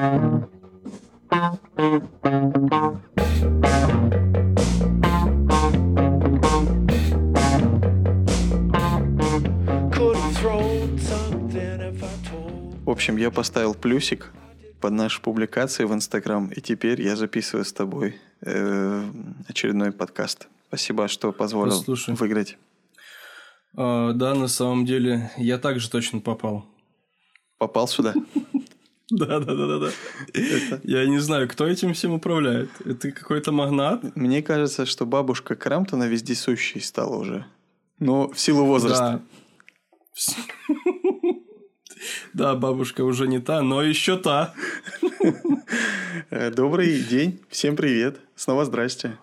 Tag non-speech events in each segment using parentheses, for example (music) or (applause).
В общем, я поставил плюсик под нашей публикацией в Инстаграм, и теперь я записываю с тобой э, очередной подкаст. Спасибо, что позволил Послушай. выиграть. А, да, на самом деле, я также точно попал. Попал сюда. (laughs) Да, да, да, да, да. Я не знаю, кто этим всем управляет. Это какой-то магнат? Мне кажется, что бабушка Крамптона вездесущей стала уже. Но в силу возраста. Да. Да, бабушка уже не та, но еще та. Э, Добрый день, всем привет. Снова здрасте.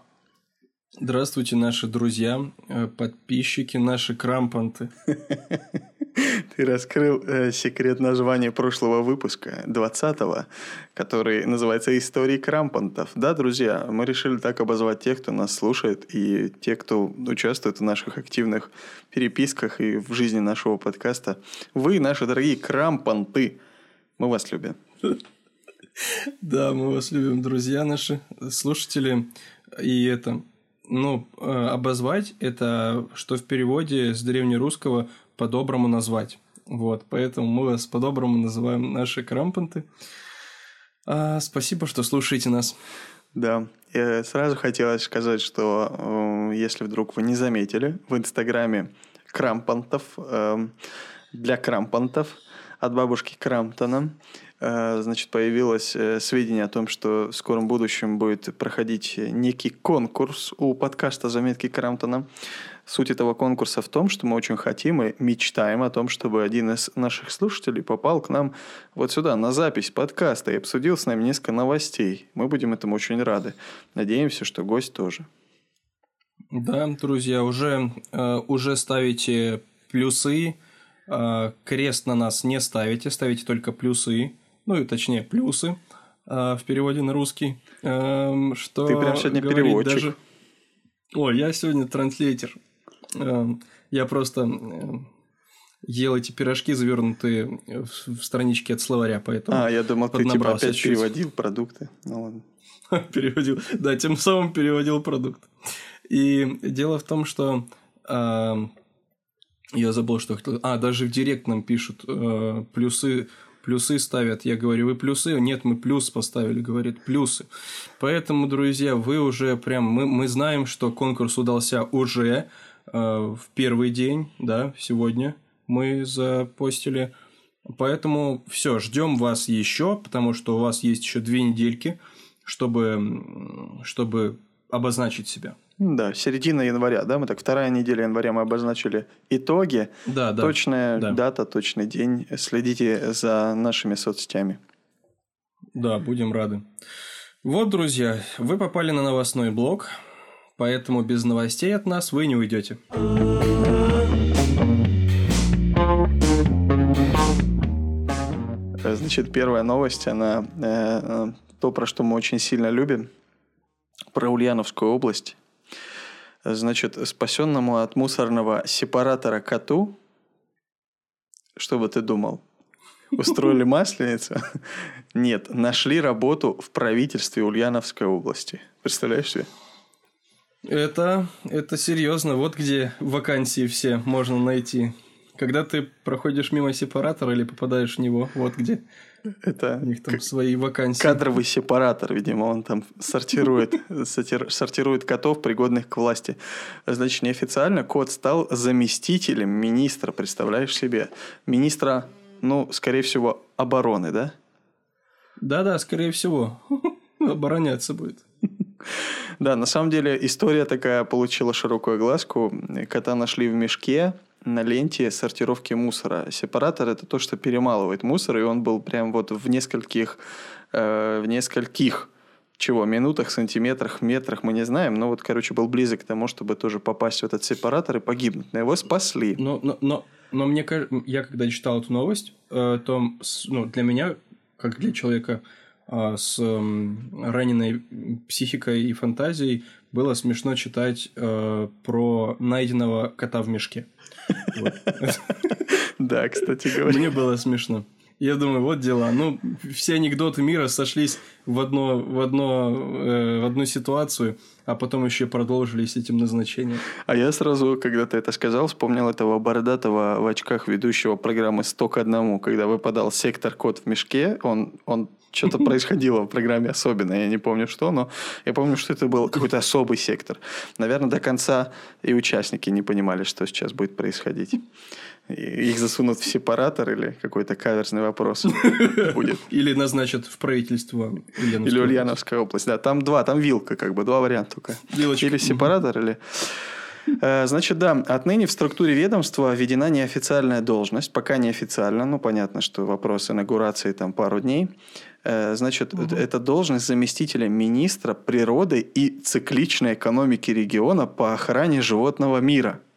Здравствуйте, наши друзья, э, подписчики, наши крампанты. (laughs) (laughs) Ты раскрыл э, секрет названия прошлого выпуска, 20-го, который называется «Истории крампантов». Да, друзья, мы решили так обозвать тех, кто нас слушает, и те, кто участвует в наших активных переписках и в жизни нашего подкаста. Вы, наши дорогие крампанты, мы вас любим. (laughs) Да, мы вас любим, друзья наши, слушатели. И это, ну, э, обозвать это, что в переводе с древнерусского по-доброму назвать. Вот, поэтому мы вас по-доброму называем наши крампанты. А, спасибо, что слушаете нас. Да, и сразу хотелось сказать, что э, если вдруг вы не заметили, в Инстаграме Крампантов, э, для Крампантов от бабушки Крамптона, э, значит, появилось э, сведение о том, что в скором будущем будет проходить некий конкурс у подкаста «Заметки Крамптона». Суть этого конкурса в том, что мы очень хотим и мечтаем о том, чтобы один из наших слушателей попал к нам вот сюда, на запись подкаста, и обсудил с нами несколько новостей. Мы будем этому очень рады. Надеемся, что гость тоже. Да, друзья, уже, э, уже ставите плюсы, э, крест на нас не ставите, ставите только плюсы, ну и точнее плюсы э, в переводе на русский. Эм, что Ты прям сегодня переводчик. даже- Ой, я сегодня транслейтер. Эм, Я просто эм, ел эти пирожки, завернутые в странички от словаря, поэтому А, я думал, ты типа опять чуть. переводил продукты. Ну ладно. (laughs) переводил. Да, тем самым переводил продукт. И дело в том, что а, я забыл, что хотел. А, даже в директ нам пишут э, плюсы. Плюсы ставят. Я говорю, вы плюсы? Нет, мы плюс поставили, говорит, плюсы. Поэтому, друзья, вы уже прям... Мы, мы знаем, что конкурс удался уже э, в первый день, да, сегодня мы запостили. Поэтому все, ждем вас еще, потому что у вас есть еще две недельки, чтобы, чтобы обозначить себя. Да, середина января, да, мы так, вторая неделя января мы обозначили итоги. Да, да. Точная да. дата, точный день. Следите за нашими соцсетями. Да, будем рады. Вот, друзья, вы попали на новостной блок, поэтому без новостей от нас вы не уйдете. Значит, первая новость, она э, э, то, про что мы очень сильно любим, про Ульяновскую область. Значит, спасенному от мусорного сепаратора коту, что бы ты думал, устроили (laughs) масленицу? Нет, нашли работу в правительстве Ульяновской области. Представляешь себе? Это, это серьезно. Вот где вакансии все можно найти. Когда ты проходишь мимо сепаратора или попадаешь в него, вот где Это у них там свои вакансии. кадровый сепаратор, видимо, он там сортирует, сортир- сортирует котов, пригодных к власти. Значит, неофициально кот стал заместителем министра, представляешь себе? Министра, ну, скорее всего, обороны, да? Да-да, скорее всего. (laughs) Обороняться будет. Да, на самом деле история такая получила широкую огласку. Кота нашли в мешке на ленте сортировки мусора. Сепаратор – это то, что перемалывает мусор, и он был прям вот в нескольких, э, в нескольких чего, минутах, сантиметрах, метрах, мы не знаем, но вот, короче, был близок к тому, чтобы тоже попасть в этот сепаратор и погибнуть. Но его спасли. Но, но, но, но мне кажется, я когда читал эту новость, э, то ну, для меня, как для человека а, с м, раненой психикой и фантазией, было смешно читать э, про найденного кота в мешке. Да, кстати говоря. Мне было смешно. Я думаю, вот дела. Ну, все анекдоты мира сошлись в, одно, в, одно, э, в одну ситуацию, а потом еще продолжились этим назначением. А я сразу, когда ты это сказал, вспомнил этого бородатого в очках ведущего программы «Сто к одному», когда выпадал сектор «Кот в мешке», он, он что-то (laughs) происходило в программе особенно, я не помню что, но я помню, что это был какой-то особый сектор. Наверное, до конца и участники не понимали, что сейчас будет происходить. Их засунут в сепаратор или какой-то каверзный вопрос (laughs) будет. Или назначат в правительство Ульяновской Или Ульяновская область. Да, там два, там вилка, как бы, два варианта только. Или сепаратор, или... Э, значит, да, отныне в структуре ведомства введена неофициальная должность, пока неофициально, ну, понятно, что вопрос инаугурации там пару дней. Э, значит, угу. это должность заместителя министра природы и цикличной экономики региона по охране животного мира –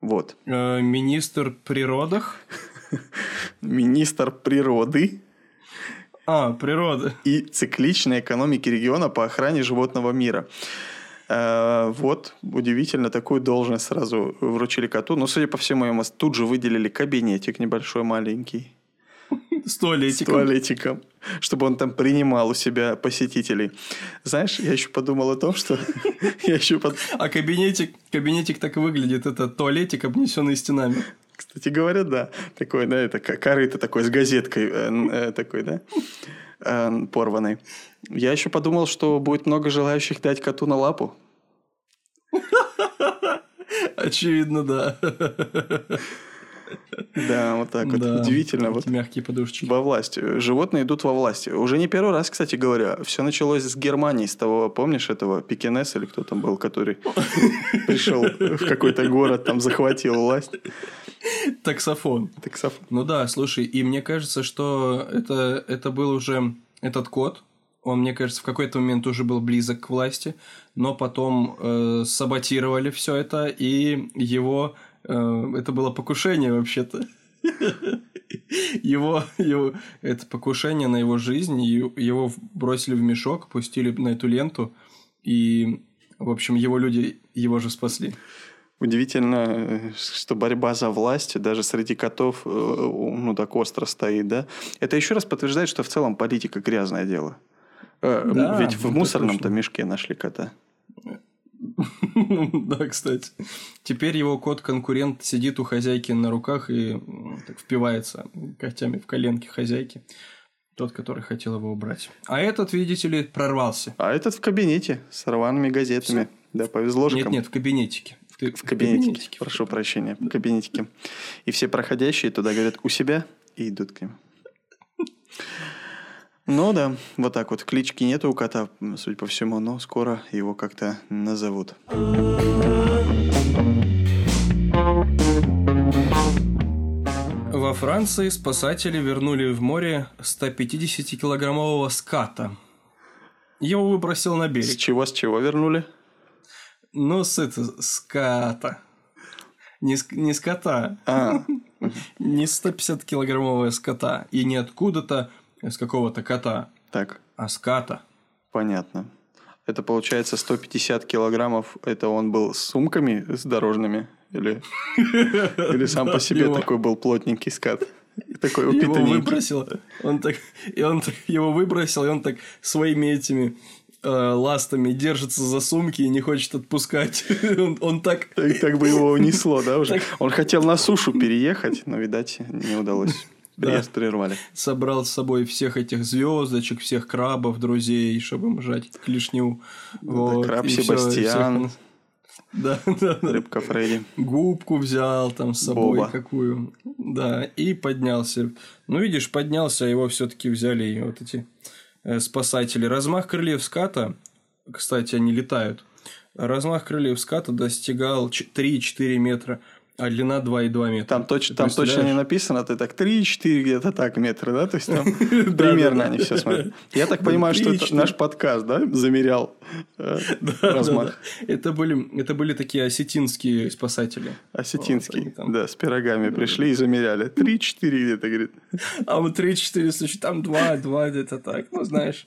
вот. Министр природах? (laughs) Министр природы. А, природы. И цикличной экономики региона по охране животного мира. Э, вот, удивительно, такую должность сразу вручили коту. Но, судя по всему, ему тут же выделили кабинетик небольшой, маленький. С туалетиком. С туалетиком. Чтобы он там принимал у себя посетителей. Знаешь, я еще подумал о том, что... (laughs) я еще под... А кабинетик, кабинетик так и выглядит. Это туалетик, обнесенный стенами. Кстати говоря, да. Такой, да, это корыто такой с газеткой э, э, такой, да, э, порванной. Я еще подумал, что будет много желающих дать коту на лапу. (laughs) Очевидно, да. (laughs) Да, вот так вот. Удивительно. Вот мягкие подушечки. Во власти. Животные идут во власти. Уже не первый раз, кстати говоря. Все началось с Германии, с того, помнишь, этого Пекинес или кто там был, который (laughs) пришел в какой-то город, там захватил власть. Таксофон. Таксофон. Ну да, слушай, и мне кажется, что это, это был уже этот код, он, мне кажется, в какой-то момент уже был близок к власти, но потом э, саботировали все это, и его это было покушение вообще-то. Его, его, это покушение на его жизнь, его бросили в мешок, пустили на эту ленту, и, в общем, его люди его же спасли. Удивительно, что борьба за власть даже среди котов э, ну так остро стоит, да? Это еще раз подтверждает, что в целом политика грязное дело. Э, да, Ведь в мусорном-то мешке нашли кота. (laughs) Да, кстати. Теперь его кот-конкурент сидит у хозяйки на руках и так впивается когтями в коленки хозяйки. Тот, который хотел его убрать. А этот, видите ли, прорвался. А этот в кабинете с рваными газетами. Все. Да, повезло Нет, нет, в кабинетике. В, в кабинетике. кабинетике. Прошу прощения, в кабинетике. И все проходящие туда говорят у себя и идут к ним. Ну да, вот так вот. Клички нету у кота, судя по всему, но скоро его как-то назовут. Во Франции спасатели вернули в море 150-килограммового ската. Его выбросил на берег. С чего, с чего вернули? Ну, с это, ската. Не, не скота. А. (laughs) Не 150-килограммового скота. И не откуда-то с какого-то кота. Так. А с ката. Понятно. Это получается 150 килограммов. Это он был с сумками с дорожными? Или, (laughs) или сам по себе такой был плотненький скат? Такой его выбросил, он так, и он так, его выбросил, и он так своими этими э, ластами держится за сумки и не хочет отпускать. (laughs) он, он так... так... Так бы его унесло, да, уже? (laughs) Он хотел на сушу переехать, но, видать, не удалось. Да. прервали. Собрал с собой всех этих звездочек, всех крабов, друзей, чтобы им жать клешню. Вот. Краб Себастьян. Да, (laughs) да, да. Рыбка Фредди. Губку взял там с собой Боба. какую. Да, и поднялся. Ну, видишь, поднялся, его все-таки взяли вот эти э, спасатели. Размах крыльев ската, кстати, они летают. Размах крыльев ската достигал 3-4 метра. А длина 2,2 метра. Там, точ, там точно не написано, ты так 3-4 где-то так метра, да? То есть там (laughs) примерно они все смотрят. Я так понимаю, что это наш подкаст, да, замерял э, размах. Это были, это были такие осетинские спасатели. Осетинские, да, с пирогами пришли и замеряли. 3-4 где-то, говорит. А вот 3-4, слушай, там 2, 2 где-то так, ну знаешь.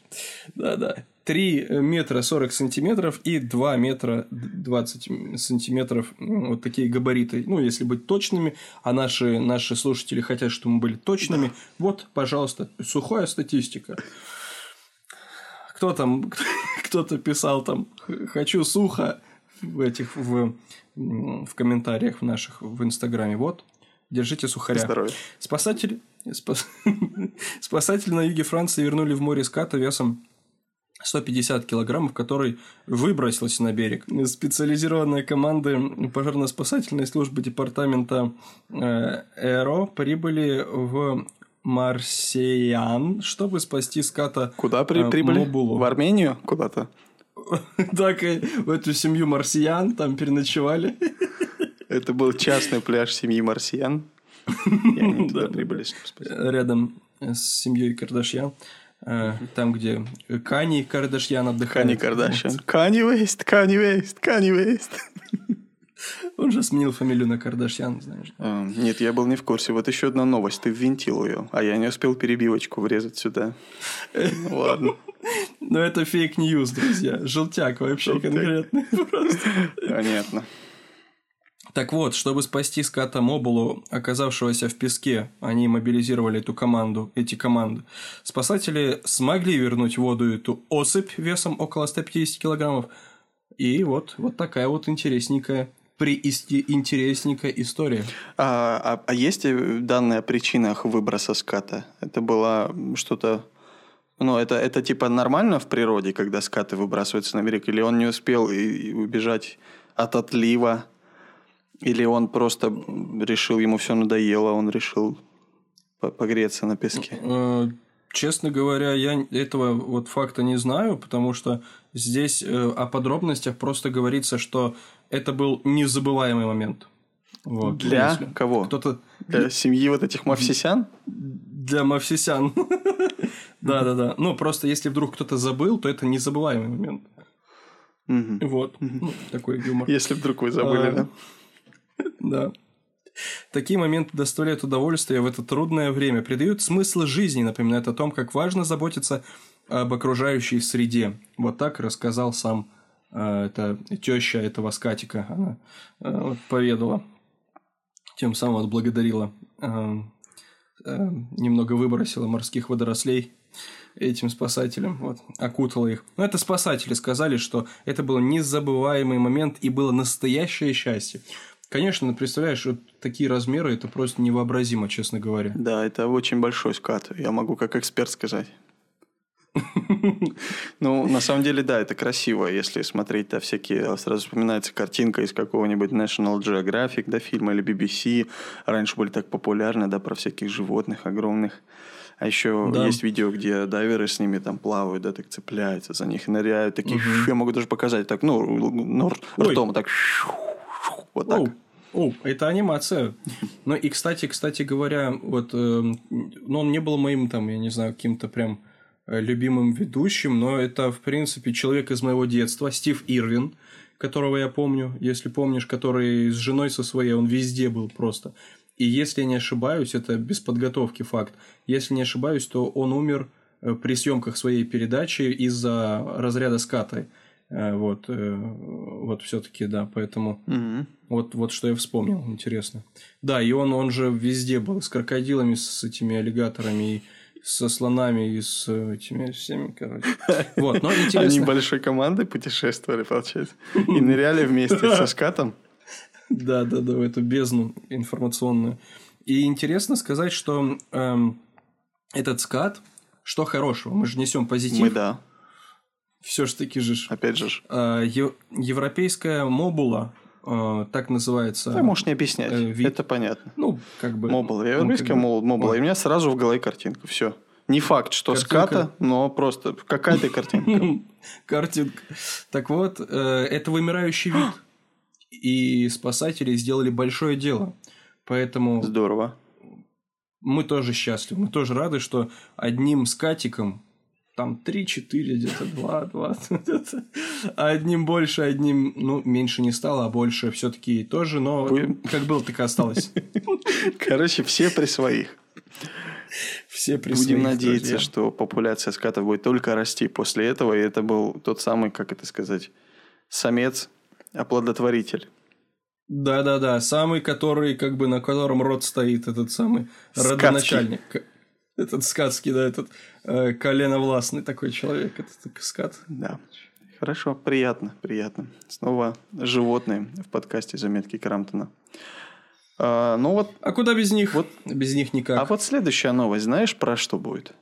Да-да. 3 метра 40 сантиметров и 2 метра 20 сантиметров. Ну, вот такие габариты. Ну, если быть точными, а наши, наши слушатели хотят, чтобы мы были точными. Да. Вот, пожалуйста, сухая статистика. Кто там, (laughs) кто-то писал там, хочу сухо в этих, в, в комментариях в наших в Инстаграме. Вот, держите сухаря. Здоровья. Спасатели, спас, (laughs) спасатели на юге Франции вернули в море ската весом 150 килограммов, который выбросился на берег. Специализированные команды пожарно-спасательной службы департамента э, ЭРО прибыли в Марсеян, чтобы спасти ската Куда при, э, прибыли? Мобулу. В Армению куда-то? (laughs) Так и в эту семью марсиан там переночевали. (laughs) Это был частный пляж семьи марсиан. И они туда прибыли, Рядом с семьей Кардашьян. Э, там, где Кани Кардашьян отдыхает. Кани Кардашьян. Кани Вест, Кани Вест, Кани Вест. Он же сменил фамилию на Кардашьян, знаешь. А, нет, я был не в курсе. Вот еще одна новость. Ты ввинтил ее, а я не успел перебивочку врезать сюда. Ну, ладно. Но это fake news, друзья. Желтяк вообще конкретный. (laughs) Понятно. Так вот, чтобы спасти ската Мобулу, оказавшегося в песке, они мобилизировали эту команду, эти команды. Спасатели смогли вернуть в воду эту осыпь весом около 150 килограммов. И вот, вот такая вот интересненькая интересненькая история. А, а, а есть данные о причинах выброса ската? Это было что-то... Ну, это, это типа нормально в природе, когда скаты выбрасываются на берег? Или он не успел и, и убежать от отлива? Или он просто решил, ему все надоело, он решил погреться на песке? Э, честно говоря, я этого вот факта не знаю, потому что здесь э, о подробностях просто говорится, что это был незабываемый момент. Вот, Для кого? Кто-то... Для семьи вот этих Мавсисян? Для Мавсисян. (laughs) Да-да-да. Ну, просто если вдруг кто-то забыл, то это незабываемый момент. Вот. Ну, такой юмор. Если вдруг вы забыли, а, да? Да. Такие моменты доставляют удовольствие в это трудное время, придают смысл жизни, напоминают о том, как важно заботиться об окружающей среде. Вот так рассказал сам э, это теща этого скатика. Она э, вот, поведала, тем самым отблагодарила, э, э, немного выбросила морских водорослей этим спасателям, вот, окутала их. Но это спасатели сказали, что это был незабываемый момент и было настоящее счастье. Конечно, представляешь, вот такие размеры, это просто невообразимо, честно говоря. Да, это очень большой скат. Я могу как эксперт сказать. (laughs) Ну, на самом деле, да, это красиво. Если смотреть, да, всякие... Сразу вспоминается картинка из какого-нибудь National Geographic, да, фильма или BBC. Раньше были так популярны, да, про всяких животных огромных. А еще да. есть видео, где дайверы с ними там плавают, да, так цепляются за них, ныряют. Такие, угу. я могу даже показать так, ну, ну ртом так, вот так. Оу. О, это анимация. Ну и, кстати, кстати говоря, вот, э, ну, он не был моим, там, я не знаю, каким-то прям э, любимым ведущим, но это, в принципе, человек из моего детства, Стив Ирвин, которого я помню, если помнишь, который с женой со своей, он везде был просто. И если я не ошибаюсь, это без подготовки факт, если не ошибаюсь, то он умер э, при съемках своей передачи из-за разряда ската. Э, вот, э, вот все-таки, да, поэтому угу. вот, вот что я вспомнил, интересно. Да, и он, он же везде был, с крокодилами, с этими аллигаторами, и со слонами, и с этими всеми, короче. (laughs) Вот, но интересно. Они большой командой путешествовали, получается, и ныряли вместе со скатом. (laughs) Да, да, да, в эту бездну информационную. И интересно сказать, что эм, этот скат, что хорошего, мы же несем позитив. Мы да все ж таки же. Опять же. А, европейская мобула, а, так называется. Ты можешь не объяснять. Э, вид. Это понятно. Ну, как бы. Мобула. Европейская ну, как бы... мобула. И у меня сразу в голове картинка. Все. Не факт, что картинка... ската, но просто какая-то картинка. (laughs) Картинка. Так вот, э, это вымирающий вид. И спасатели сделали большое дело. Поэтому... Здорово. Мы тоже счастливы. Мы тоже рады, что одним скатиком там 3-4, где-то 2, 2. Одним больше, одним, ну, меньше не стало, а больше все-таки тоже, но как было, так и осталось. Короче, все при своих. Все при Будем своих, надеяться, друзья. что популяция скатов будет только расти после этого, и это был тот самый, как это сказать, самец, оплодотворитель. Да-да-да, самый, который, как бы, на котором род стоит, этот самый Скатский. родоначальник. Этот скатский, да, этот э, коленовластный такой человек, этот скат. Да. Хорошо, приятно, приятно. Снова животные в подкасте «Заметки Крамптона». А, ну вот, А куда без них? Вот. Без них никак. а вот следующая новость, знаешь, про что будет?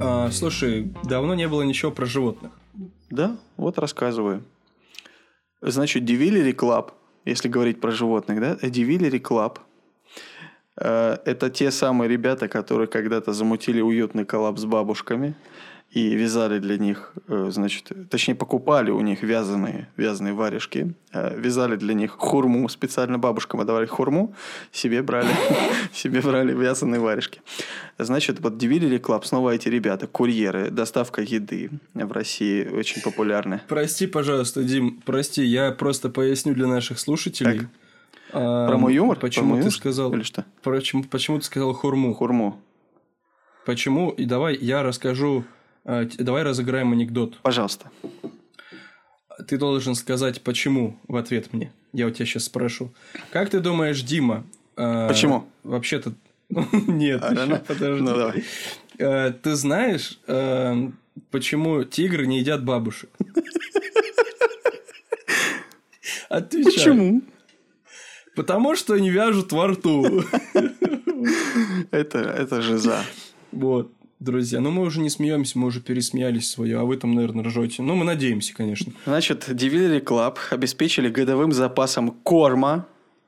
А, слушай, давно не было ничего про животных. Да, вот рассказываю. Значит, Divilleri Club, если говорить про животных, да, Divilleri Club э, это те самые ребята, которые когда-то замутили уютный коллаб с бабушками и вязали для них, э, значит, точнее покупали у них вязаные, вязаные варежки, э, вязали для них хурму, специально бабушкам отдавали хурму, себе брали, (laughs) себе брали вязаные варежки. Значит, вот Divilleri Club, снова эти ребята, курьеры, доставка еды в России очень популярны. Прости, пожалуйста, Дим, прости, я просто поясню для наших слушателей. Так. А, Про мой юмор? Почему мой ты юмор? сказал? Или что? Почему, почему ты сказал хурму? Хурму. Почему? И давай я расскажу. А, Давай разыграем анекдот. Пожалуйста. Ты должен сказать почему в ответ мне. Я у тебя сейчас спрошу. Как ты думаешь, Дима? а, Почему? Вообще-то (laughs) нет. А, ща, подожди. Ну, давай. Ты знаешь, почему тигры не едят бабушек? (laughs) Отвечай. Почему? Потому что они вяжут во рту. (laughs) Это, это жиза. Вот, друзья. Ну, мы уже не смеемся, мы уже пересмеялись свое, а вы там, наверное, ржете. Ну, мы надеемся, конечно. Значит, Divilleri Club обеспечили годовым запасом корма.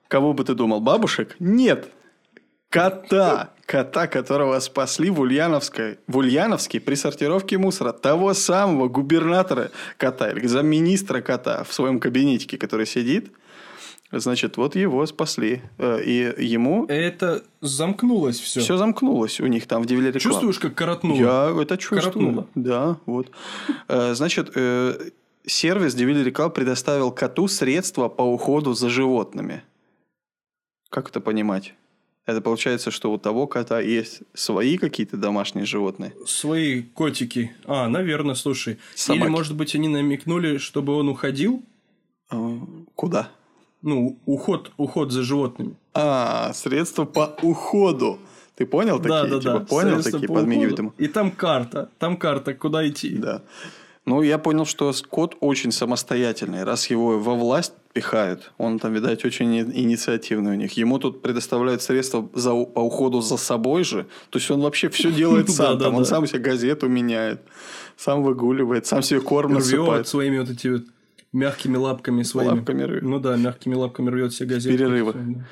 Кого бы ты думал, бабушек? Нет. Кота. Кота, которого спасли в Ульяновской, в Ульяновске при сортировке мусора. Того самого губернатора кота, или замминистра кота в своем кабинетике, который сидит. Значит, вот его спасли. Э, И ему Это замкнулось все. все замкнулось у них там в Club. Чувствуешь, как коротнуло? Я это чувствую. Коротнуло. Да, вот. Э, Значит, э, сервис Divilleri Club предоставил коту средства по уходу за животными. Как это понимать? Это получается, что у того кота есть свои какие-то домашние животные. Свои котики. А, наверное, слушай. Собаки. Или, может быть, они намекнули, чтобы он уходил? Куда? Ну, уход, уход за животными. А, средства по уходу. Ты понял такие? да, да, Типа, да. понял Средства такие? по Подмигивает уходу. ему. И там карта. Там карта, куда идти. Да. Ну, я понял, что кот очень самостоятельный. Раз его во власть пихают, он там, видать, очень инициативный у них. Ему тут предоставляют средства за, по уходу за собой же. То есть он вообще все делает (laughs) сам. Там он сам себе газету меняет, сам выгуливает, сам себе корм насыпает. своими вот эти вот мягкими лапками своими. Лапками рвет. Ну да, мягкими лапками рвет все газеты. перерывах. Всё, да.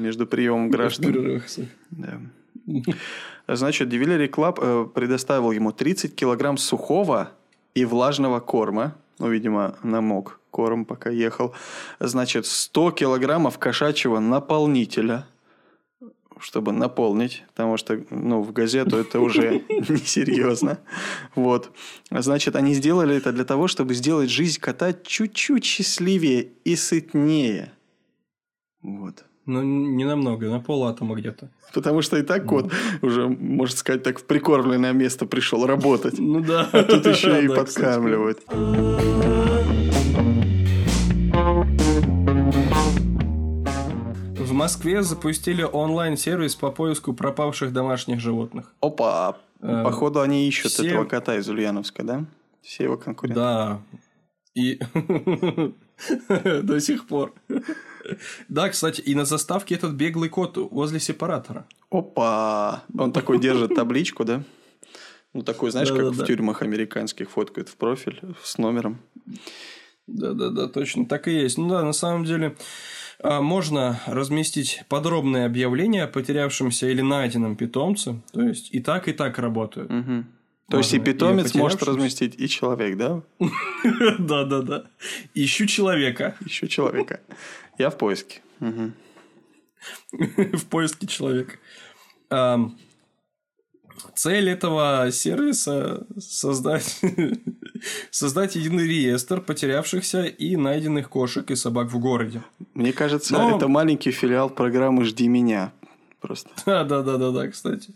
Между приемом В граждан. перерывах. Да. Значит, Divilleri Club э, предоставил ему 30 килограмм сухого и влажного корма. Ну, видимо, намок корм, пока ехал. Значит, 100 килограммов кошачьего наполнителя, чтобы наполнить, потому что, ну, в газету это уже (laughs) несерьезно. Вот. Значит, они сделали это для того, чтобы сделать жизнь кота чуть-чуть счастливее и сытнее. Вот. Ну, не намного, на пол атома где-то. Потому что и так кот уже, можно сказать, так в прикормленное место пришел работать. Ну да. А тут еще и (laughs) подкармливают. Москве запустили онлайн-сервис по поиску пропавших домашних животных. Опа, Э, походу они ищут все- этого кота из Ульяновска, да? Все его конкуренты. Да. И (laughs) до сих пор. Да, кстати, и на заставке этот беглый кот возле сепаратора. Опа, он такой держит табличку, да? Ну, такой, знаешь, как в тюрьмах американских фоткают в профиль с номером. Да-да-да, точно так и есть. Ну да, на самом деле можно разместить подробное объявление о потерявшемся или найденном питомце. То есть и так, и так работают. Мгм. То есть и Можно и питомец может разместить, и человек, да? (laughs) Да-да-да. Ищу человека Еще человека. Я в поиске. (laughs) В поиске человека. Цель этого сервиса создать, (laughs) создать единый реестр потерявшихся и найденных кошек и собак в городе. Мне кажется, Но... это маленький филиал программы «Жди меня». Просто. (laughs) Да, да, да, да, да, кстати.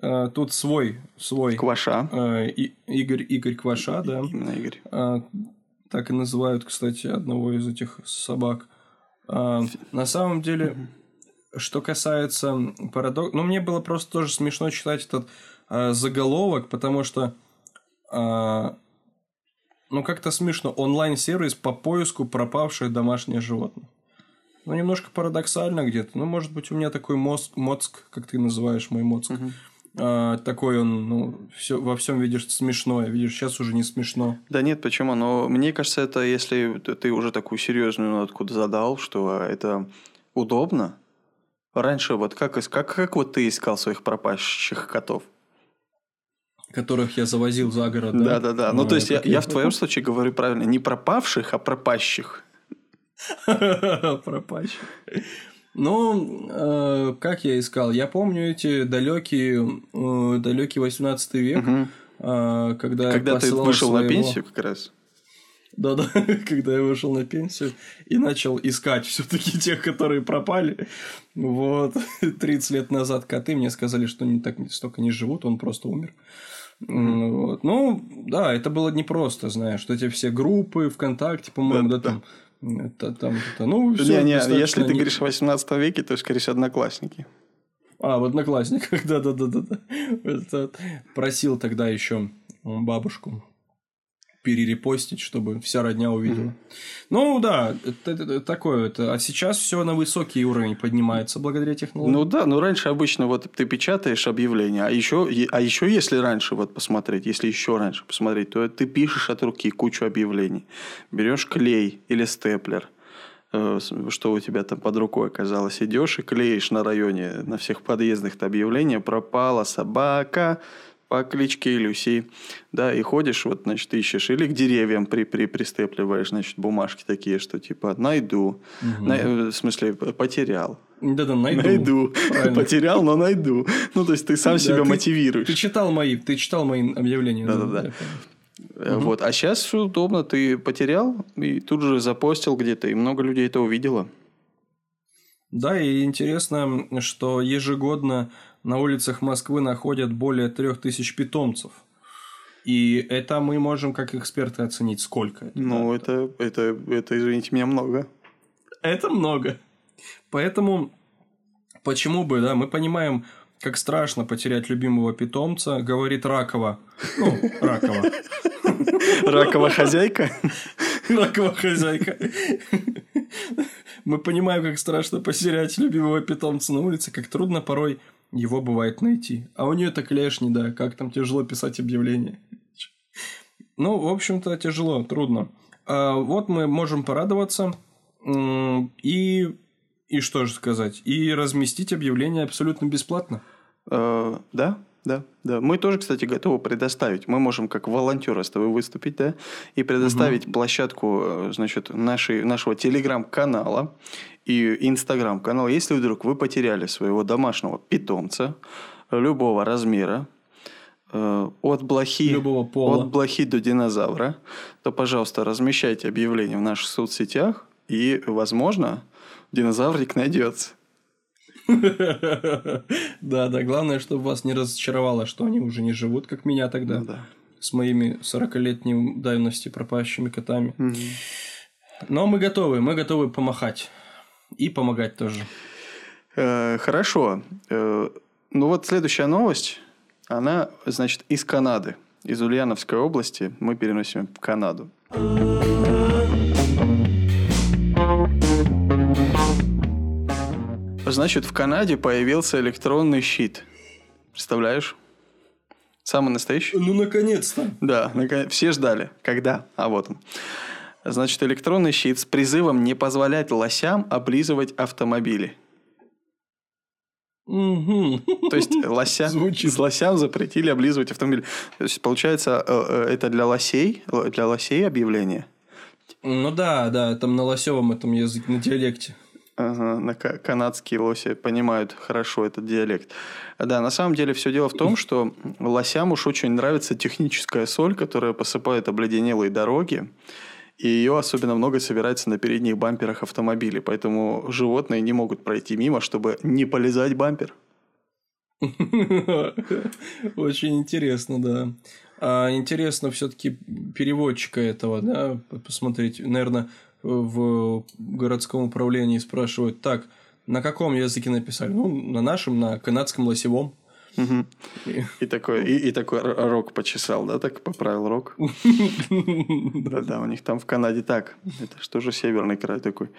А, тут свой, свой. Кваша. А, Игорь, Игорь Кваша, да. Именно Игорь. А, так и называют, кстати, одного из этих собак. На самом деле, что касается парадокса... Ну, мне было просто тоже смешно читать этот э, заголовок, потому что... Э, ну, как-то смешно. Онлайн-сервис по поиску пропавших домашних животных. Ну, немножко парадоксально где-то. Ну, может быть, у меня такой мозг, мозг как ты называешь мой мозг. Угу. А, такой он, ну, все, во всем видишь смешное. Видишь, сейчас уже не смешно. Да нет, почему? Но мне кажется, это если ты уже такую серьезную нотку задал, что это удобно, Раньше вот как, как, как вот ты искал своих пропащих котов? Которых я завозил за город, да? Да-да-да. Ну, ну, то есть, я, я в твоем случае говорю правильно. Не пропавших, а пропащих. (laughs) Пропащих. Ну, э, как я искал? Я помню эти далекие, э, далекий 18 век, угу. э, когда Когда ты вышел своего... на пенсию как раз. Да-да, (laughs) когда я вышел на пенсию и начал искать все-таки (laughs) тех, которые пропали. Вот, 30 лет назад коты мне сказали, что они так столько не живут, он просто умер. Mm-hmm. Вот. Ну, да, это было непросто, знаешь, что эти все группы ВКонтакте, по-моему, да, да, там это, там, это, ну, все не, не, если ты говоришь в 18 веке, то, скорее всего, одноклассники. А, в одноклассниках, (laughs) да-да-да-да. Просил тогда еще бабушку перерепостить, чтобы вся родня увидела. Mm-hmm. Ну да, это, это, такое это. А сейчас все на высокий уровень поднимается благодаря технологиям. Ну да, но раньше обычно вот ты печатаешь объявление, а еще, а еще если раньше вот посмотреть, если еще раньше посмотреть, то ты пишешь от руки кучу объявлений, берешь клей или степлер э, что у тебя там под рукой оказалось, идешь и клеишь на районе, на всех подъездных объявления, пропала собака, по кличке Люси, да, и ходишь, вот, значит, ищешь, или к деревьям при, при, пристепливаешь, значит, бумажки такие, что типа найду, угу. на, э, в смысле потерял. Да-да, найду. Найду. (laughs) Потерял, но найду. Ну, то есть ты сам себя мотивируешь. Ты читал мои, ты читал мои объявления. Да-да-да. Угу. Вот. А сейчас все удобно. Ты потерял и тут же запостил где-то, и много людей это увидело. Да, и интересно, что ежегодно на улицах Москвы находят более трех тысяч питомцев. И это мы можем как эксперты оценить, сколько это. Ну, это, это, это, извините меня, много. Это много. Поэтому, почему бы, да, мы понимаем, как страшно потерять любимого питомца, говорит Ракова. Ну, Ракова. Ракова хозяйка? Ракова хозяйка. Мы понимаем, как страшно потерять любимого питомца на улице, как трудно порой его бывает найти. А у нее так клешни, да, как там тяжело писать объявление. Ну, в общем-то, тяжело, трудно. А вот мы можем порадоваться и, и что же сказать, и разместить объявление абсолютно бесплатно. Э, да, да, да. Мы тоже, кстати, готовы предоставить. Мы можем как волонтеры с тобой выступить, да, и предоставить угу. площадку, э, значит, нашей, нашего телеграм-канала и инстаграм-канала. Если вдруг вы потеряли своего домашнего питомца любого размера, э, от блохи, Любого пола. от блохи до динозавра, то, пожалуйста, размещайте объявление в наших соцсетях, и, возможно, динозаврик найдется. Да, да, главное, чтобы вас не разочаровало, что они уже не живут, как меня тогда. Ну с моими 40-летней давности пропащими котами. Но мы готовы, мы готовы помахать. И помогать тоже. Э, хорошо. Э, ну вот следующая новость, она, значит, из Канады. Из Ульяновской области мы переносим в Канаду. Значит, в Канаде появился электронный щит. Представляешь? Самый настоящий? Ну, наконец-то. Да, наконец. все ждали. Когда? А вот он. Значит, электронный щит с призывом не позволять лосям облизывать автомобили. Угу. То есть лося, (laughs) с лосям запретили облизывать автомобиль. То есть, получается, э, э, это для лосей, для лосей объявление? Ну да, да, там на лосевом этом языке, на диалекте. Ага, на канадские лоси понимают хорошо этот диалект. Да, на самом деле все дело в том, что лосям уж очень нравится техническая соль, которая посыпает обледенелые дороги. И ее особенно много собирается на передних бамперах автомобилей. Поэтому животные не могут пройти мимо, чтобы не полезать бампер. Очень интересно, да. А интересно все-таки переводчика этого, да, посмотреть. Наверное, в городском управлении спрашивают, так, на каком языке написали? Ну, на нашем, на канадском лосевом. Угу. И, и такой, и, и такой рок почесал, да, так поправил рок. (laughs) Да-да, у них там в Канаде так. Это что же северный край такой.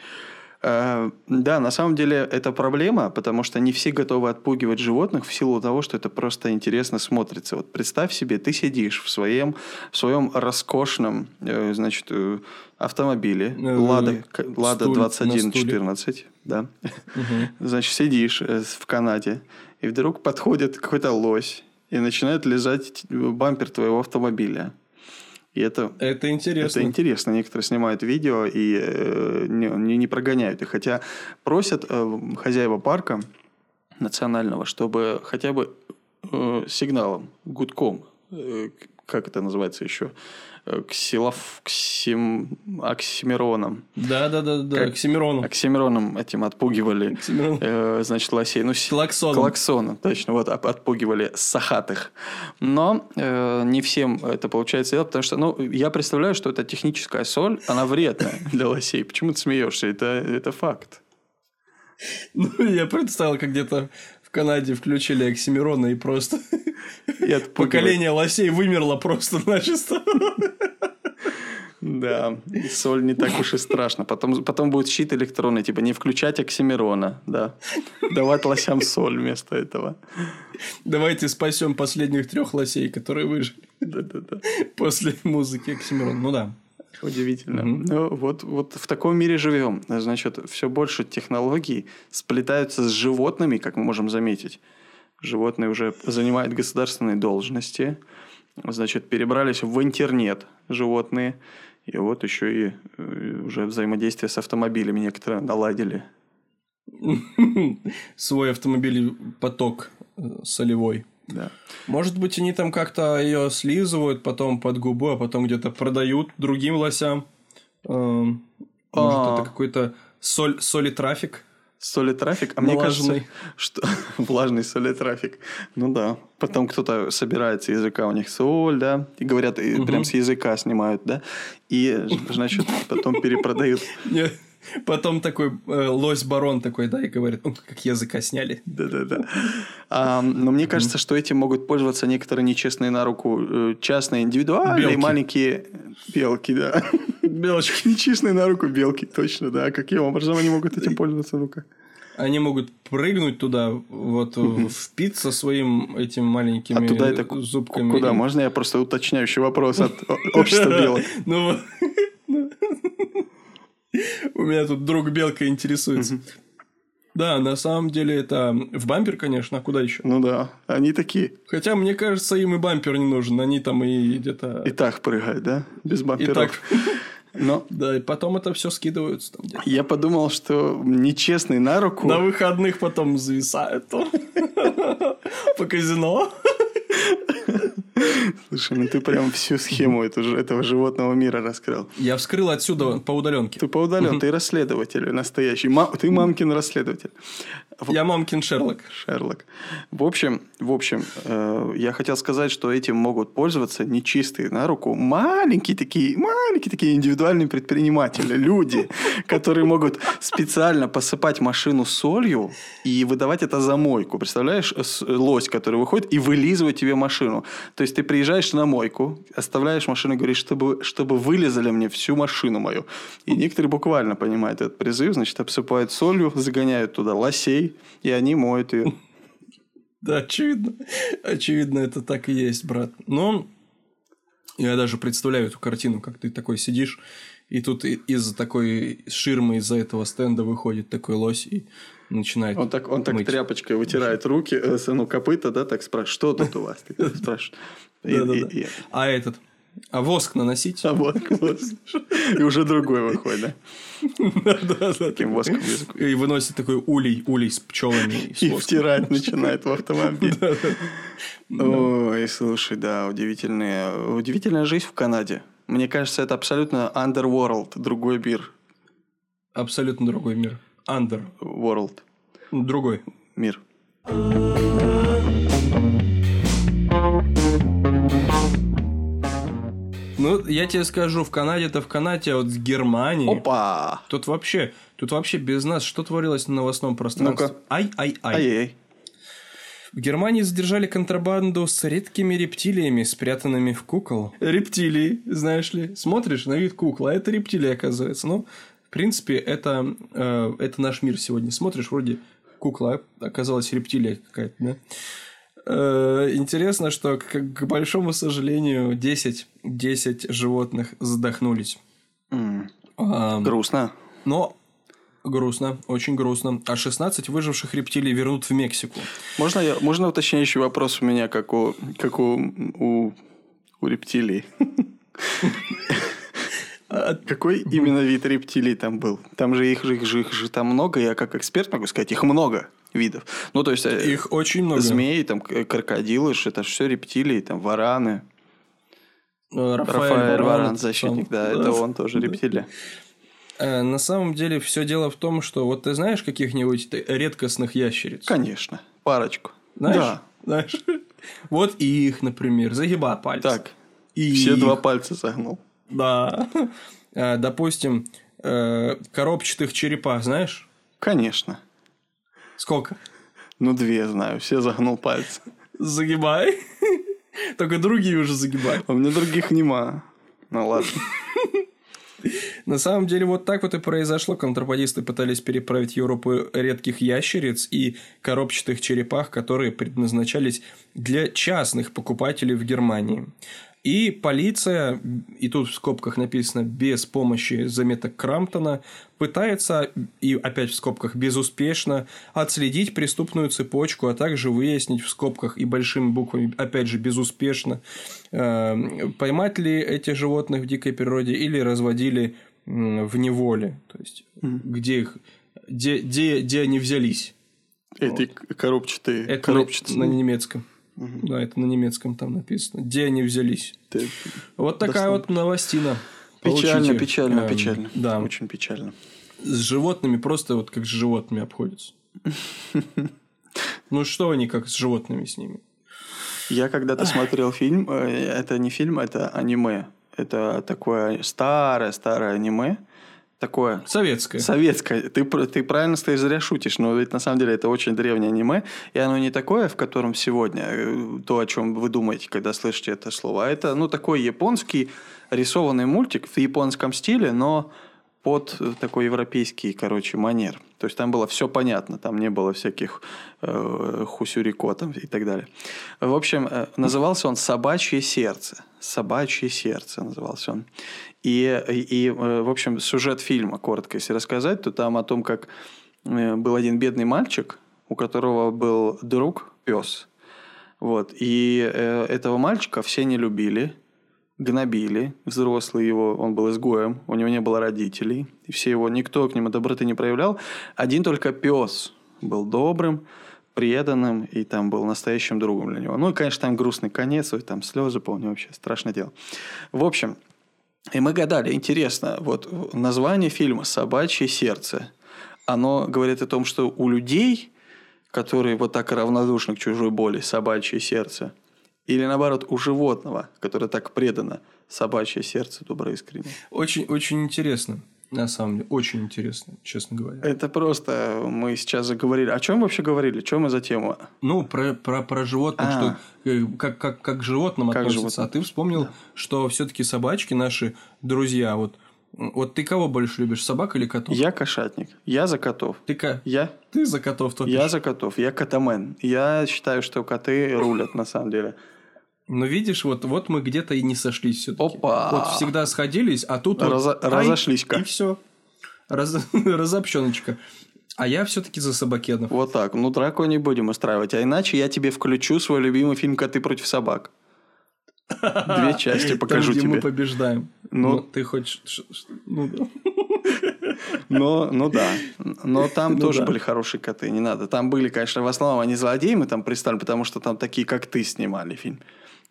Э, да, на самом деле это проблема, потому что не все готовы отпугивать животных в силу того, что это просто интересно смотрится. Вот представь себе, ты сидишь в своем, в своем роскошном, э, значит, э, автомобиле Лада, Лада 2114, да. (laughs) Значит, сидишь в Канаде, и вдруг подходит какой-то лось и начинает лизать бампер твоего автомобиля. И это, это интересно. Это интересно. Некоторые снимают видео и э, не, не прогоняют их. Хотя просят э, хозяева парка национального, чтобы хотя бы э, сигналом, гудком, э, как это называется еще, ксилов, ксим, оксимироном. Да, да, да, да, оксимироном. Оксимироном этим отпугивали, э, значит, лосей. Ну, клаксоном. Клаксоном, точно, вот, отпугивали сахатых. Но э, не всем это получается делать, потому что, ну, я представляю, что эта техническая соль, она вредная (laughs) для лосей. Почему ты смеешься? Это, это факт. Ну, я представил, как где-то Канаде включили Оксимирона и просто и поколение лосей вымерло просто начисто. Да, соль не так уж и страшно. Потом, потом будет щит электронный, типа не включать Оксимирона, да. Давать лосям соль вместо этого. Давайте спасем последних трех лосей, которые выжили. Да-да-да. После музыки Оксимирона. Ну да. Удивительно. Угу. Ну, вот, вот в таком мире живем. Значит, все больше технологий сплетаются с животными, как мы можем заметить. Животные уже занимают государственные должности. Значит, перебрались в интернет животные. И вот еще и э, уже взаимодействие с автомобилями некоторые наладили. (laughs) Свой автомобиль поток э, солевой. Да. Может быть, они там как-то ее слизывают потом под губу, а потом где-то продают другим лосям. Эм, может, а. это какой-то соль, соли трафик. Соли трафик, а мне кажется, что (laughs) влажный соли трафик. Ну да. Потом кто-то собирает с языка у них соль, да, и говорят, и прям с языка снимают, да, и, (laughs) значит, потом перепродают. Потом такой э, лось-барон такой, да, и говорит, как языка сняли. Да-да-да. А, но мне кажется, что этим могут пользоваться некоторые нечестные на руку э, частные, индивидуальные, белки. маленькие белки, да. Белочки. (laughs) Нечестные на руку белки, точно, да. Каким образом они могут этим пользоваться, ну-ка? Они могут прыгнуть туда, вот впиться своим этим маленькими а туда это зубками. Куда? Можно я просто уточняющий вопрос от общества (laughs) белок? Ну, (laughs) у меня тут друг Белка интересуется. Да, на самом деле это в бампер, конечно, а куда еще? Ну да, они такие. Хотя, мне кажется, им и бампер не нужен, они там и где-то... И так прыгают, да? Без бамперов. И так. (laughs) Но... Да, и потом это все скидываются. Там Я подумал, что нечестный на руку... На выходных потом зависают (laughs) по казино. (laughs) Слушай, ну ты прям всю схему этого животного мира раскрыл. Я вскрыл отсюда по удаленке. Ты по удаленке, ты расследователь настоящий. Ты мамкин расследователь. Я мамкин Шерлок. Шерлок. В общем, в общем, э, я хотел сказать, что этим могут пользоваться нечистые на руку маленькие такие, маленькие такие индивидуальные предприниматели, люди, которые могут специально посыпать машину солью и выдавать это за мойку. Представляешь, лось, который выходит и вылизывает тебе машину. То есть ты приезжаешь на мойку, оставляешь машину и говоришь, чтобы, чтобы вылезали мне всю машину мою. И некоторые буквально понимают этот призыв, значит, обсыпают солью, загоняют туда лосей, и они моют ее. Да, очевидно. Очевидно, это так и есть, брат. Но я даже представляю эту картину, как ты такой сидишь, и тут из-за такой ширмы, из-за этого стенда выходит такой лось и начинает Он так, он так мыть. тряпочкой вытирает руки, ну, копыта, да, так спрашивает, что тут у вас? Спрашивает. А этот, А воск наносить? А вот. И уже другой выходит, да? (laughs) Да-да-да. Таким воском. И выносит такой улей, улей с пчелами. И втирать начинает в автомобиль. (laughs) Ой, слушай, да, удивительная, удивительная жизнь в Канаде. Мне кажется, это абсолютно underworld, другой мир. Абсолютно другой мир. Андер. World. Другой. Мир. Ну, я тебе скажу, в Канаде-то в Канаде, а вот в Германии... Опа! Тут вообще, тут вообще без нас что творилось на новостном пространстве? Ну-ка. Ай-ай-ай. Ай-яй. В Германии задержали контрабанду с редкими рептилиями, спрятанными в кукол. Рептилии, знаешь ли. Смотришь на вид кукла, а это рептилия, оказывается. Ну, в принципе, это, э, это наш мир сегодня. Смотришь, вроде кукла, а оказалась рептилия какая-то, да? Э, Интересно, что, к, к большому сожалению, 10, 10 животных задохнулись. М, А, Грустно. но грустно, очень грустно. А 16 выживших рептилий вернут в Мексику. Можно, я, можно уточняющий вопрос у меня, как у, как у, у, у рептилий? А Какой именно вид рептилий там был? Там же их, же- их, же, их же там много, я как эксперт могу сказать, их много видов. Ну, то есть, э, Их очень много. змеи, там, крокодилы, это все рептилии, там, вараны. Э, Рафаэль Варан, там- защитник, да, это он тоже рептилия. Э, На самом деле все дело в том, что вот ты знаешь каких-нибудь редкостных ящериц? Конечно, парочку. Знаешь? Да. Знаешь? (laughs) Вот и их, например, загибай пальцы. Так, и все их. два пальца согнул. Да. (laughs) Э, Допустим, коробчатых черепах, знаешь? Конечно. Сколько? Ну, две знаю, все загнул пальцы. Загибай. Только другие уже загибай. А у меня других нема. Ну, ладно. На самом деле вот так вот и произошло. Контрабандисты пытались переправить в Европу редких ящериц и коробчатых черепах, которые предназначались для частных покупателей в Германии. И полиция, и тут в скобках написано без помощи заметок Крамптона, пытается, и опять в скобках безуспешно, отследить преступную цепочку, а также выяснить в скобках и большими буквами, опять же безуспешно, э, поймать ли эти животных в дикой природе или разводили в неволе. То есть, где их, где, где, где они взялись. Эти к- коробчатые. Это коробчатые. на, на немецком. Да, это на немецком там написано. Где они взялись. Ты- Вот такая вот новостина. Печально, Получите. печально, Эм, печально. Да, Очень печально. с животными просто вот как с животными обходятся. (laughs) Ну что они как с животными с ними? Я когда-то смотрел фильм, э, это не фильм, это аниме. Это такое старое-старое аниме. Такое Советское. Советское. Ты, ты правильно стоишь, зря шутишь, но ведь на самом деле это очень древнее аниме, и оно не такое, в котором сегодня э, то, о чем вы думаете, когда слышите это слово, а это, ну, такой японский рисованный мультик в японском стиле, но под э, такой европейский, короче, манер. То есть там было все понятно, там не было всяких э, хусюрико там и так далее. В общем, э, назывался он «Собачье сердце». «Собачье сердце» назывался он. И, и, э, в общем, сюжет фильма, коротко если рассказать, то там о том, как э, был один бедный мальчик, у которого был друг пес. Вот. И э, этого мальчика все не любили, гнобили. Взрослые его, он был изгоем, у него не было родителей. И все его, никто к нему доброты не проявлял. Один только пес был добрым, преданным и там был настоящим другом для него. Ну и, конечно, там грустный конец, ой, там слезы, помню, вообще страшное дело. В общем, и мы гадали, интересно, вот название фильма «Собачье сердце», оно говорит о том, что у людей, которые вот так равнодушны к чужой боли, собачье сердце, или наоборот, у животного, которое так предано, собачье сердце доброе искреннее. Очень, очень интересно. На самом деле, очень интересно, честно говоря. Это просто мы сейчас заговорили. О чем вообще говорили? Чем мы за тему? Ну, про, про, про животных, А. что э, как, как, как к животным Как относятся. животным. А ты вспомнил, что все-таки собачки наши друзья. Вот, вот ты кого больше любишь, собак или котов? Я кошатник. Я за котов. Ты, ка... Я, ты за котов топишь. я за котов. Я котомен. Я считаю, что коты рулят на самом деле. Но видишь, вот, вот мы где-то и не сошлись все-таки. Опа! Вот всегда сходились, а тут вот Разо- ай, разошлись-ка. И все. Раз... (laughs) Разобщеночка. А я все-таки за собакенов. Вот так. Ну, драку не будем устраивать. А иначе я тебе включу свой любимый фильм «Коты против собак». Две (laughs) части покажу Там, тебе. мы побеждаем. Ну- Ну, ты хочешь... Ну, да. (laughs) Но, ну да. Но там Ну тоже да. были хорошие коты, не надо. Там были, конечно, в основном они злодеи мы там представили, потому что там такие, как ты, снимали фильм.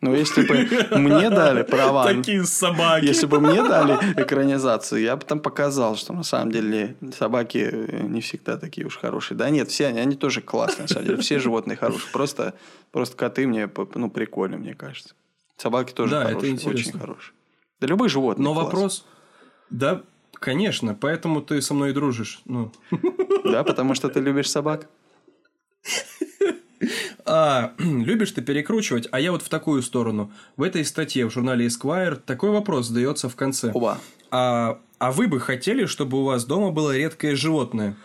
Но если бы мне дали права... Такие собаки. Если бы мне дали экранизацию, я бы там показал, что на самом деле собаки э, не всегда такие уж хорошие. Да нет, все они, они тоже классные, на самом деле. Все животные хорошие. Просто, просто коты мне ну, прикольные, мне кажется. Собаки тоже Да, это хорошие, очень интересно. хорошие. Да любые животные Но классные. вопрос... Да, конечно, поэтому ты со мной и дружишь. Ну, Да, потому что ты любишь собак. А, (clears throat) любишь ты перекручивать, а я вот в такую сторону. В этой статье в журнале Esquire такой вопрос задается в конце. Оба. А, а вы бы хотели, чтобы у вас дома было редкое животное?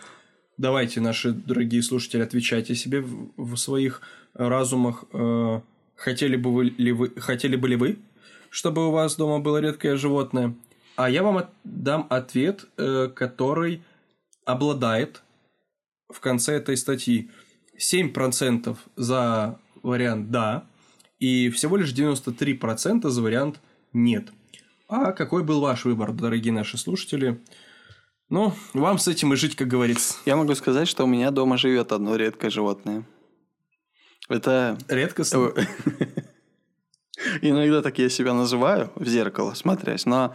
Давайте, наши дорогие слушатели, отвечайте себе в, в своих разумах. Э, хотели, бы вы, ли вы, хотели бы ли вы, чтобы у вас дома было редкое животное? А я вам от- дам ответ, э, который обладает в конце этой статьи 7% за вариант «да», и всего лишь 93% за вариант «нет». А какой был ваш выбор, дорогие наши слушатели? Ну, вам с этим и жить, как говорится. Я могу сказать, что у меня дома живет одно редкое животное. Это... Редко. Э, (laughs) Иногда так я себя называю в зеркало, смотрясь, но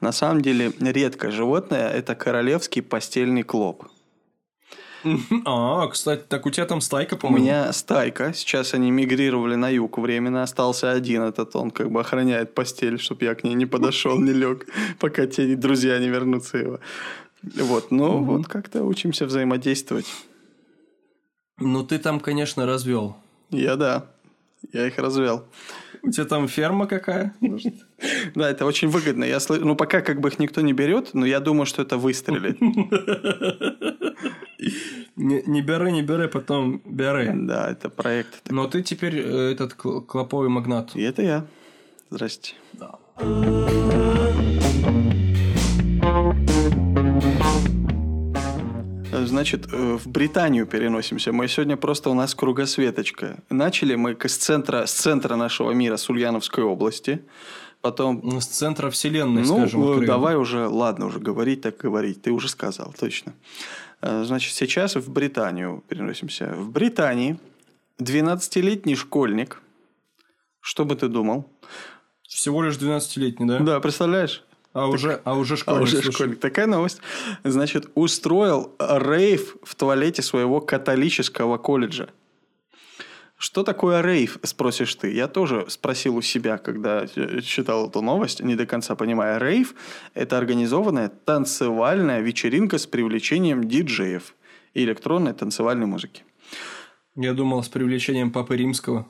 на самом деле редкое животное – это королевский постельный клоп. А, кстати, так у тебя там стайка, У по-моему. меня стайка, сейчас они мигрировали на юг временно, остался один этот, он как бы охраняет постель, чтобы я к ней не подошел, не лег, (laughs) пока те друзья не вернутся его. Вот, ну вот как-то учимся взаимодействовать. Ну, ты там, конечно, развел. Я да, я их развел. У тебя там ферма какая? (laughs) Да, это очень выгодно. Я слы- Ну, пока как бы их никто не берет, но я думаю, что это выстрелит. (laughs) Не, бери, не бери, потом бери. Да, это проект. Но ты теперь э, этот кл- клоповый магнат. И это я. Здрасте. Да. Значит, э, в Британию переносимся. Мы сегодня просто у нас кругосветочка. Начали мы с центра, с центра нашего мира, с Ульяновской области. Потом Ну, С центра вселенной, ну, скажем, открыли. давай уже, ладно, уже говорить, так говорить. Ты уже сказал, точно. Э, Значит, сейчас в Британию переносимся. В Британии 12-летний школьник, что бы ты думал? Всего лишь 12-летний, да? Да, представляешь? А уже, а уже А школьник. уже слушай. школьник. Такая новость. Значит, устроил рейв в туалете своего католического колледжа. Что такое рейв, спросишь ты? Я тоже спросил у себя, когда э, читал эту новость, не до конца понимая. Рейв – это организованная танцевальная вечеринка с привлечением диджеев и электронной танцевальной музыки. Я думал, с привлечением Папы Римского.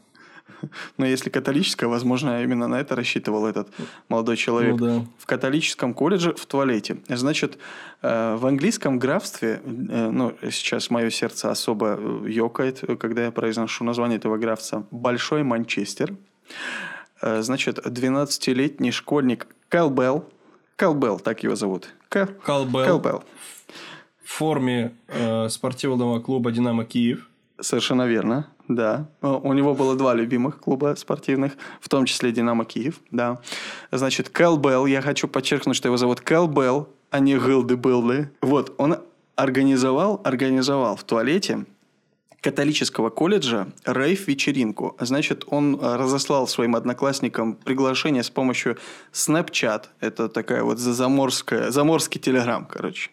Но если католическая, возможно, именно на это рассчитывал этот молодой человек. Ну да. В католическом колледже в туалете. Значит, э, в английском графстве, э, ну, сейчас мое сердце особо э, ёкает, когда я произношу название этого графства, Большой Манчестер. Значит, 12-летний школьник Кэл Белл, Кэл Белл, так его зовут. Кэл, Калбел Кэл Белл. в форме э, спортивного клуба «Динамо Киев». Совершенно верно, да. О, У него было два любимых клуба спортивных, в том числе «Динамо Киев», да. Значит, Кэл Белл, я хочу подчеркнуть, что его зовут Кэл Белл, а не Гилды Билды. Вот, он организовал, организовал в туалете католического колледжа рейв-вечеринку. Значит, он э, разослал своим одноклассникам приглашение с помощью Snapchat. Это такая вот заморская, заморский телеграм, короче.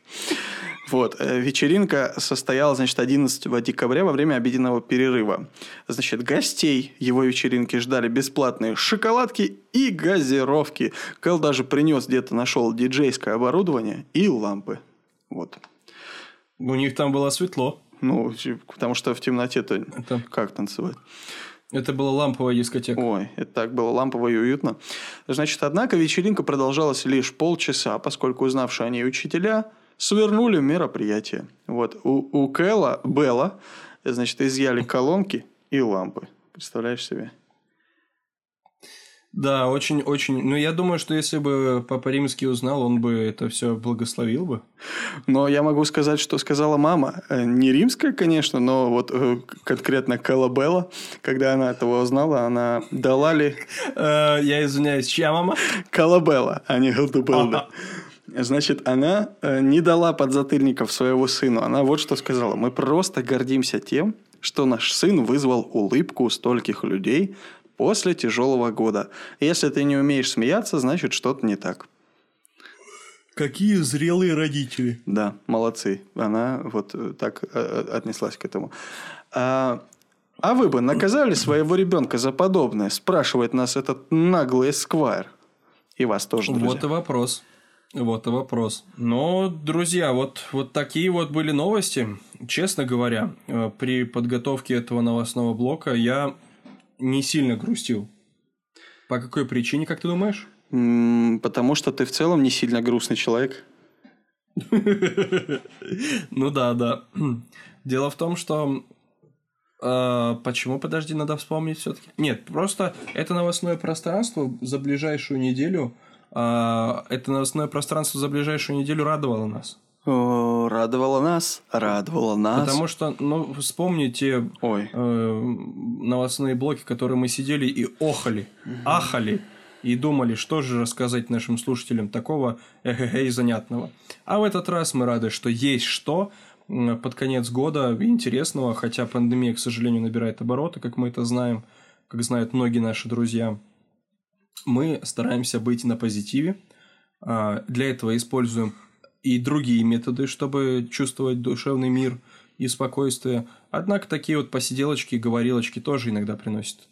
Вот, э, вечеринка состояла, значит, 11 декабря во время обеденного перерыва. Значит, гостей его вечеринки ждали бесплатные шоколадки и газировки. Кэл даже принес где-то, нашел диджейское оборудование и лампы. Вот. У них там было светло. Ну, ч- потому что в темноте-то Это- как танцевать? Это была ламповая дискотека. Ой, это так было лампово и уютно. Значит, однако вечеринка продолжалась лишь полчаса, поскольку узнавшие о ней учителя свернули мероприятие. Вот, у, у Кэлла, Белла, значит, изъяли колонки и лампы. Представляешь себе? Да, очень-очень. Ну, я думаю, что если бы Папа Римский узнал, он бы это все благословил бы. Но я могу сказать, что сказала мама. Э, не римская, конечно, но вот э, конкретно Калабелла, когда она этого узнала, она дала ли... Э, я извиняюсь, чья мама? Калабелла, а не Галдебелда. Значит, она не дала подзатыльников своего сыну. Она вот что сказала. Мы просто гордимся тем, что наш сын вызвал улыбку у стольких людей, после тяжелого года. Если ты не умеешь смеяться, значит что-то не так. Какие зрелые родители. Да, молодцы. Она вот э, так э, э, отнеслась к этому. А, а вы бы наказали своего ребенка за подобное? Спрашивает нас этот наглый эсквайр. И вас тоже, друзья. Вот и вопрос. Вот и вопрос. Но, друзья, вот, вот такие вот были новости. Честно говоря, при подготовке этого новостного блока я не сильно грустил. По какой причине, как ты думаешь? Потому что ты в целом не сильно грустный человек. (laughs) Ну да, да. (clears throat) Дело в том, что э, почему, подожди, надо вспомнить все-таки. Нет, просто это новостное пространство за ближайшую неделю. Э, это новостное пространство за ближайшую неделю радовало нас. О, радовало нас, радовало нас. Потому что, ну, вспомните Ой. Э, новостные блоки, которые мы сидели и охали, угу. ахали, и думали, что же рассказать нашим слушателям такого эхе и занятного. А в этот раз мы рады, что есть что под конец года интересного, хотя пандемия, к сожалению, набирает обороты, как мы это знаем, как знают многие наши друзья. Мы стараемся быть на позитиве. А, для этого используем и другие методы, чтобы чувствовать душевный мир и спокойствие. Однако такие вот посиделочки, говорилочки тоже иногда приносят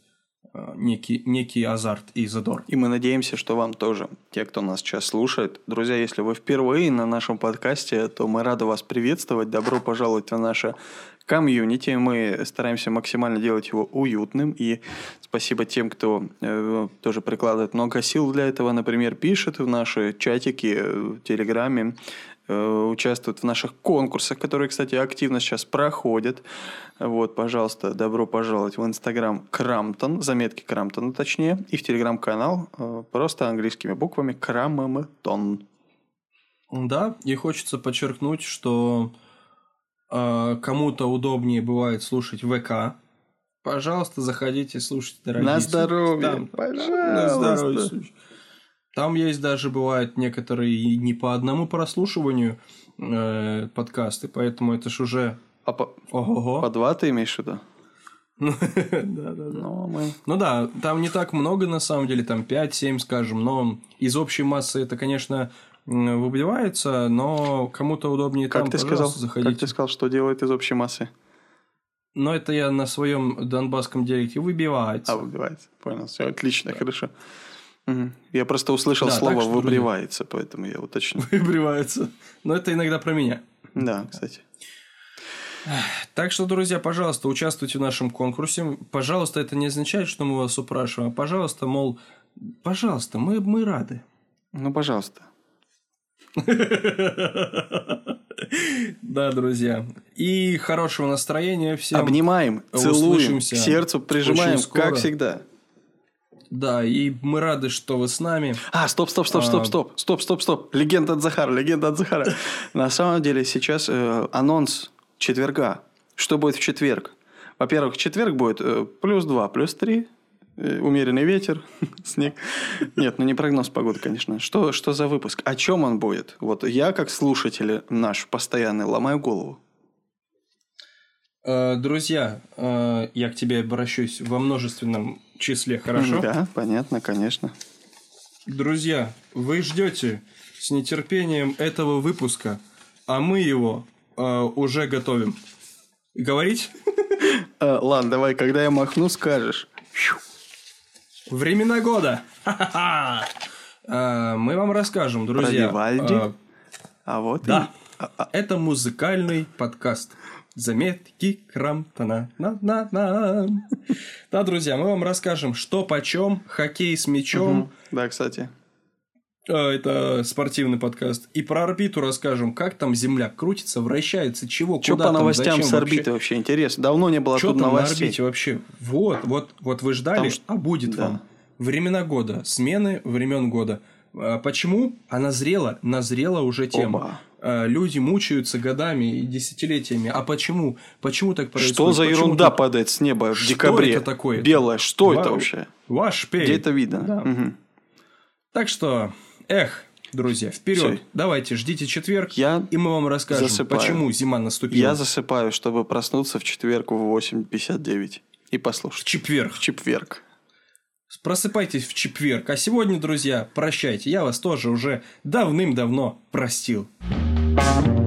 некий, некий азарт и задор. И мы надеемся, что вам тоже, те, кто нас сейчас слушает. Друзья, если вы впервые на нашем подкасте, то мы рады вас приветствовать. Добро пожаловать в наше комьюнити. Мы стараемся максимально делать его уютным. И спасибо тем, кто э, тоже прикладывает много сил для этого. Например, пишет в наши чатики э, в Телеграме, э, участвует в наших конкурсах, которые, кстати, активно сейчас проходят. Вот, пожалуйста, добро пожаловать в Инстаграм Крамтон, заметки Крамтона точнее, и в Телеграм-канал э, просто английскими буквами Крамтон. Да, и хочется подчеркнуть, что э, кому-то удобнее бывает слушать ВК. Пожалуйста, заходите, слушайте, дорогие. На здоровье, Там, пожалуйста. На здоровье. Там есть даже бывают некоторые не по одному прослушиванию э, подкасты, поэтому это ж уже... А по... Ого. по два ты имеешь в виду? да, да, да. Ну, мы... ну да, там не так много на самом деле, там 5-7, скажем, но из общей массы это, конечно, выбивается, но кому-то удобнее как там, ты сказал, заходите. Как ты сказал, что делает из общей массы? Но это я на своем донбасском директе выбивается. А, выбивается. Понял. Все отлично, да. хорошо. Угу. Я просто услышал да, слово так, выбривается, поэтому я уточню. Выбривается. Но это иногда про меня. Да, кстати. Так что, друзья, пожалуйста, участвуйте в нашем конкурсе. Пожалуйста, это не означает, что мы вас упрашиваем. Пожалуйста, мол, пожалуйста, мы, мы рады. Ну, пожалуйста. Да, друзья. И хорошего настроения всем. Обнимаем, целуем, к сердцу прижимаем, как всегда. Да, и мы рады, что вы с нами. А, стоп, стоп, стоп, стоп, а, стоп, стоп, стоп, стоп. Легенда от Захара, легенда от Захара. (laughs) На самом деле сейчас э, анонс четверга. Что будет в четверг? Во-первых, четверг будет э, плюс 2, плюс 3, Э, умеренный ветер, (laughs) снег. Нет, ну не прогноз погоды, конечно. Что, что за выпуск? О чем он будет? Вот я, как слушатель наш постоянный, ломаю голову. Друзья, я к тебе обращусь во множественном числе, хорошо? Да, понятно, конечно. Друзья, вы ждете с нетерпением этого выпуска, а мы его уже готовим. Говорить? Ладно, давай, когда я махну, скажешь. Времена года. А, мы вам расскажем, друзья. Про Вивальди. А, а вот да. И... А, Это музыкальный подкаст. Заметки Крамтона. На -на -на. Да, друзья, мы вам расскажем, что почем, хоккей с мячом. Угу. Да, кстати. Это спортивный подкаст. И про орбиту расскажем, как там Земля крутится, вращается, чего, Что куда по новостям там, с орбиты вообще? вообще интересно? Давно не было Что тут там новостей. на орбите вообще? Вот, вот, вот вы ждали, там... а будет да. вам. времена года, смены времен года. А Почему? А назрела, назрела уже тема. Оба. А, Люди мучаются годами и десятилетиями. А почему? Почему так происходит? Что за Почему ерунда так? падает с неба в Что декабре? это такое? Белое. Что это Вау. вообще? Ваш пей. Где это видно? Да. Мгм. Так что, эх, друзья, вперед. Всё. Давайте, ждите четверг, Я, и мы вам расскажем, засыпаю. почему зима наступила. я засыпаю, чтобы проснуться в четверг в 8.59 и В послушать. четверг. В четверг. Просыпайтесь в четверг. А сегодня, друзья, прощайте. Я вас тоже уже давным-давно простил. Thank